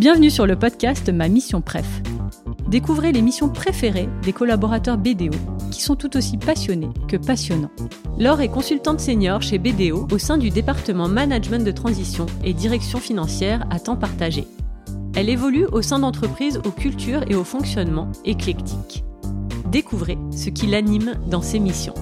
Bienvenue sur le podcast Ma Mission Préf. Découvrez les missions préférées des collaborateurs BDO qui sont tout aussi passionnés que passionnants. Laure est consultante senior chez BDO au sein du département Management de transition et direction financière à temps partagé. Elle évolue au sein d'entreprises aux cultures et au fonctionnement éclectiques. Découvrez ce qui l'anime dans ses missions.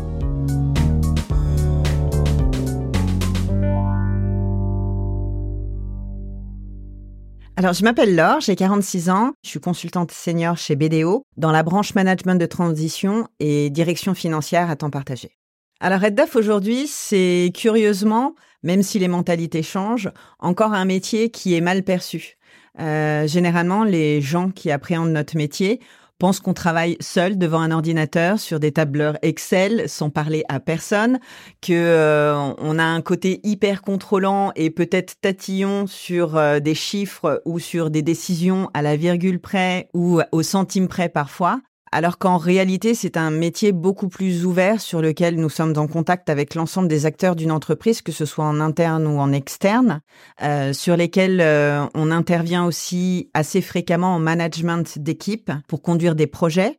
Alors, je m'appelle Laure, j'ai 46 ans, je suis consultante senior chez BDO dans la branche management de transition et direction financière à temps partagé. Alors, RedDaf aujourd'hui, c'est curieusement, même si les mentalités changent, encore un métier qui est mal perçu. Euh, généralement, les gens qui appréhendent notre métier pense qu'on travaille seul devant un ordinateur sur des tableurs Excel sans parler à personne, que euh, on a un côté hyper contrôlant et peut-être tatillon sur euh, des chiffres ou sur des décisions à la virgule près ou au centime près parfois alors qu'en réalité, c'est un métier beaucoup plus ouvert sur lequel nous sommes en contact avec l'ensemble des acteurs d'une entreprise, que ce soit en interne ou en externe, euh, sur lesquels euh, on intervient aussi assez fréquemment en management d'équipe pour conduire des projets.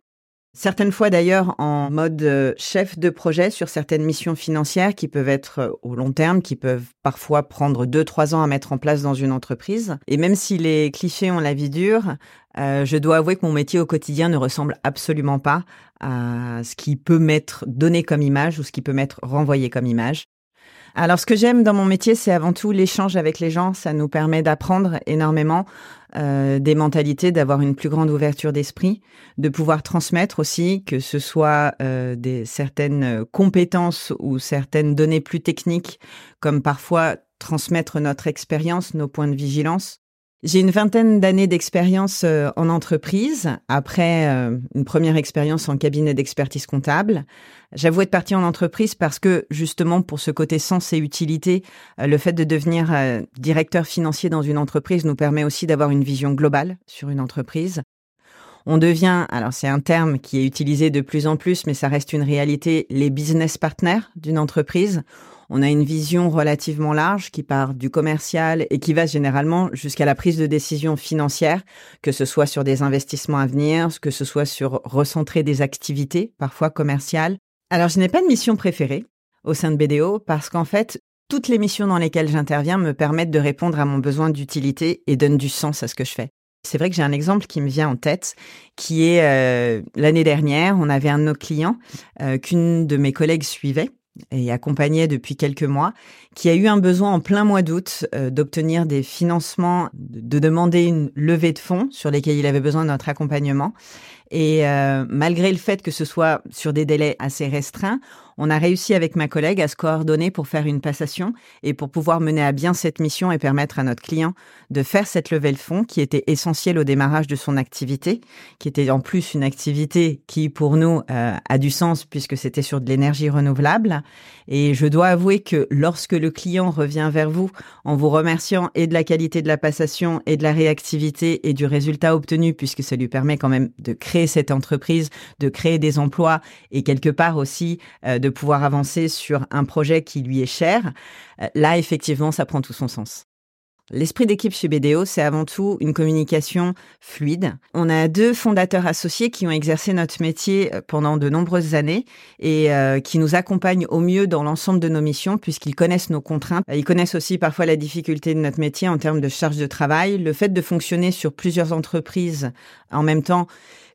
Certaines fois d'ailleurs en mode euh, chef de projet sur certaines missions financières qui peuvent être au long terme, qui peuvent parfois prendre deux, trois ans à mettre en place dans une entreprise. Et même si les clichés ont la vie dure, euh, je dois avouer que mon métier au quotidien ne ressemble absolument pas à ce qui peut m'être donné comme image ou ce qui peut m'être renvoyé comme image. Alors, ce que j'aime dans mon métier, c'est avant tout l'échange avec les gens. Ça nous permet d'apprendre énormément euh, des mentalités, d'avoir une plus grande ouverture d'esprit, de pouvoir transmettre aussi, que ce soit euh, des certaines compétences ou certaines données plus techniques, comme parfois transmettre notre expérience, nos points de vigilance. J'ai une vingtaine d'années d'expérience euh, en entreprise, après euh, une première expérience en cabinet d'expertise comptable. J'avoue être partie en entreprise parce que justement pour ce côté sens et utilité, euh, le fait de devenir directeur financier dans une entreprise nous permet aussi d'avoir une vision globale sur une entreprise. On devient, alors c'est un terme qui est utilisé de plus en plus, mais ça reste une réalité, les business partners d'une entreprise. On a une vision relativement large qui part du commercial et qui va généralement jusqu'à la prise de décision financière, que ce soit sur des investissements à venir, que ce soit sur recentrer des activités, parfois commerciales. Alors, je n'ai pas de mission préférée au sein de BDO parce qu'en fait, toutes les missions dans lesquelles j'interviens me permettent de répondre à mon besoin d'utilité et donnent du sens à ce que je fais. C'est vrai que j'ai un exemple qui me vient en tête, qui est euh, l'année dernière, on avait un de nos clients euh, qu'une de mes collègues suivait et accompagnait depuis quelques mois, qui a eu un besoin en plein mois d'août euh, d'obtenir des financements, de demander une levée de fonds sur lesquels il avait besoin de notre accompagnement. Et euh, malgré le fait que ce soit sur des délais assez restreints, on a réussi avec ma collègue à se coordonner pour faire une passation et pour pouvoir mener à bien cette mission et permettre à notre client de faire cette levée de fonds qui était essentielle au démarrage de son activité, qui était en plus une activité qui pour nous euh, a du sens puisque c'était sur de l'énergie renouvelable. Et je dois avouer que lorsque le client revient vers vous en vous remerciant et de la qualité de la passation et de la réactivité et du résultat obtenu puisque ça lui permet quand même de créer cette entreprise, de créer des emplois et quelque part aussi euh, de pouvoir avancer sur un projet qui lui est cher, euh, là, effectivement, ça prend tout son sens. L'esprit d'équipe chez BDO, c'est avant tout une communication fluide. On a deux fondateurs associés qui ont exercé notre métier euh, pendant de nombreuses années et qui nous accompagnent au mieux dans l'ensemble de nos missions puisqu'ils connaissent nos contraintes. Ils connaissent aussi parfois la difficulté de notre métier en termes de charge de travail. Le fait de fonctionner sur plusieurs entreprises en même temps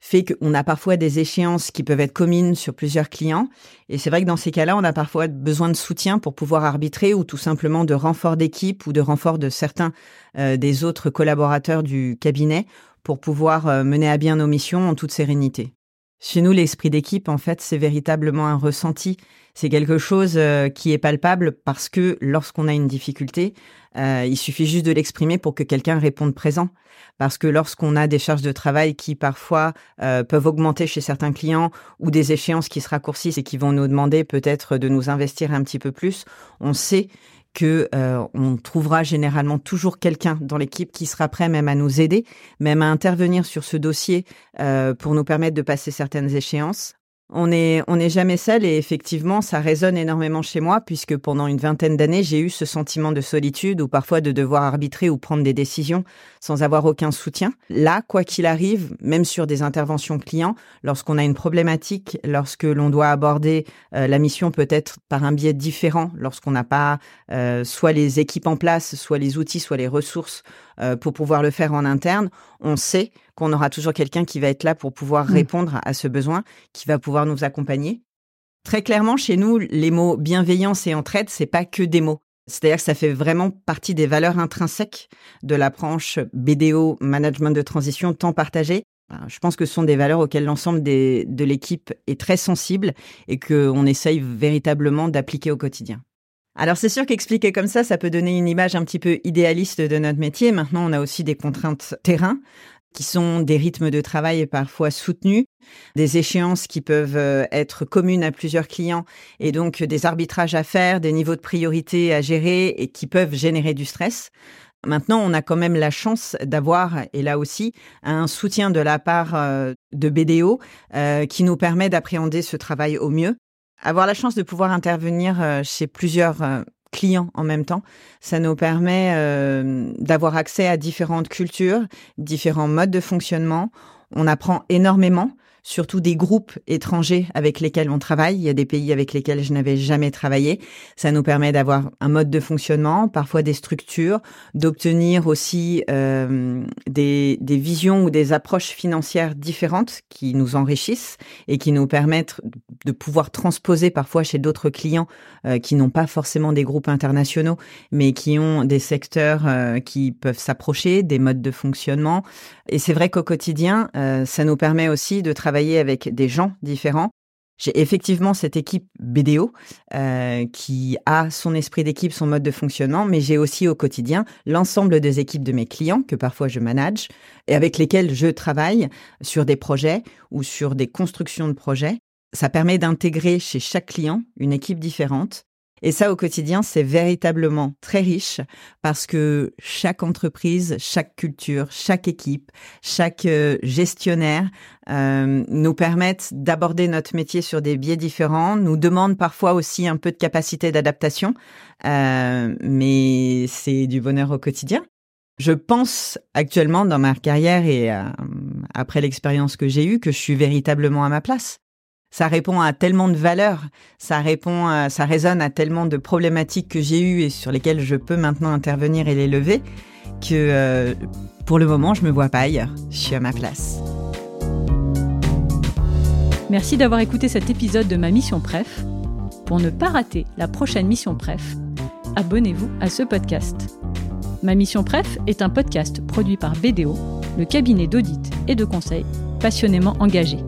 fait qu'on a parfois des échéances qui peuvent être communes sur plusieurs clients. Et c'est vrai que dans ces cas-là, on a parfois besoin de soutien pour pouvoir arbitrer ou tout simplement de renfort d'équipe ou de renfort de certains euh, des autres collaborateurs du cabinet pour pouvoir euh, mener à bien nos missions en toute sérénité. Chez nous, l'esprit d'équipe, en fait, c'est véritablement un ressenti. C'est quelque chose euh, qui est palpable parce que lorsqu'on a une difficulté, euh, il suffit juste de l'exprimer pour que quelqu'un réponde présent. Parce que lorsqu'on a des charges de travail qui parfois euh, peuvent augmenter chez certains clients ou des échéances qui se raccourcissent et qui vont nous demander peut-être de nous investir un petit peu plus, on sait que euh, on trouvera généralement toujours quelqu'un dans l'équipe qui sera prêt même à nous aider, même à intervenir sur ce dossier euh, pour nous permettre de passer certaines échéances. On n'est on est jamais seul et effectivement, ça résonne énormément chez moi puisque pendant une vingtaine d'années, j'ai eu ce sentiment de solitude ou parfois de devoir arbitrer ou prendre des décisions sans avoir aucun soutien. Là, quoi qu'il arrive, même sur des interventions clients, lorsqu'on a une problématique, lorsque l'on doit aborder euh, la mission peut-être par un biais différent, lorsqu'on n'a pas euh, soit les équipes en place, soit les outils, soit les ressources euh, pour pouvoir le faire en interne, on sait qu'on aura toujours quelqu'un qui va être là pour pouvoir mmh. répondre à ce besoin, qui va pouvoir nous accompagner. Très clairement, chez nous, les mots bienveillance et entraide, c'est pas que des mots. C'est-à-dire que ça fait vraiment partie des valeurs intrinsèques de l'approche BDO, management de transition, temps partagé. Je pense que ce sont des valeurs auxquelles l'ensemble de l'équipe est très sensible et qu'on essaye véritablement d'appliquer au quotidien. Alors c'est sûr qu'expliquer comme ça, ça peut donner une image un petit peu idéaliste de notre métier. Maintenant, on a aussi des contraintes terrain qui sont des rythmes de travail parfois soutenus, des échéances qui peuvent euh, être communes à plusieurs clients et donc des arbitrages à faire, des niveaux de priorité à gérer et qui peuvent générer du stress. Maintenant, on a quand même la chance d'avoir, et là aussi, un soutien de la part euh, de BDO euh, qui nous permet d'appréhender ce travail au mieux. Avoir la chance de pouvoir intervenir euh, chez plusieurs euh, clients en même temps, ça nous permet euh, d'avoir accès à différentes cultures, différents modes de fonctionnement. On apprend énormément surtout des groupes étrangers avec lesquels on travaille. Il y a des pays avec lesquels je n'avais jamais travaillé. Ça nous permet d'avoir un mode de fonctionnement, parfois des structures, d'obtenir aussi euh, des, visions ou des approches financières différentes qui nous enrichissent et qui nous permettent de pouvoir transposer parfois chez d'autres clients euh, qui n'ont pas forcément des groupes internationaux, mais qui ont des secteurs euh, qui peuvent s'approcher, des modes de fonctionnement. Et c'est vrai qu'au quotidien, ça nous permet aussi de travailler avec des gens différents. J'ai effectivement cette équipe BDO euh, qui a son esprit d'équipe, son mode de fonctionnement, mais j'ai aussi au quotidien l'ensemble des équipes de mes clients que parfois je manage et avec lesquels je travaille sur des projets ou sur des constructions de projets. Ça permet d'intégrer chez chaque client une équipe différente et ça, au quotidien, c'est véritablement très riche parce que chaque entreprise, chaque culture, chaque équipe, chaque euh, gestionnaire euh, nous permettent d'aborder notre métier sur des biais différents, nous demandent parfois aussi un peu de capacité d'adaptation, euh, mais c'est du bonheur au quotidien. Je pense actuellement dans ma carrière et après l'expérience que j'ai eue que je suis véritablement à ma place ça répond à tellement de valeurs, ça répond, ça résonne à tellement de problématiques que j'ai eues et sur lesquelles je peux maintenant intervenir et les lever que euh, pour le moment, je me vois pas ailleurs. Je suis à ma place. Merci d'avoir écouté cet épisode de ma mission Pref. Pour ne pas rater la prochaine mission Pref, abonnez-vous à ce podcast. Ma mission Pref est un podcast produit par BDO, le cabinet d'audit et de conseil passionnément engagé.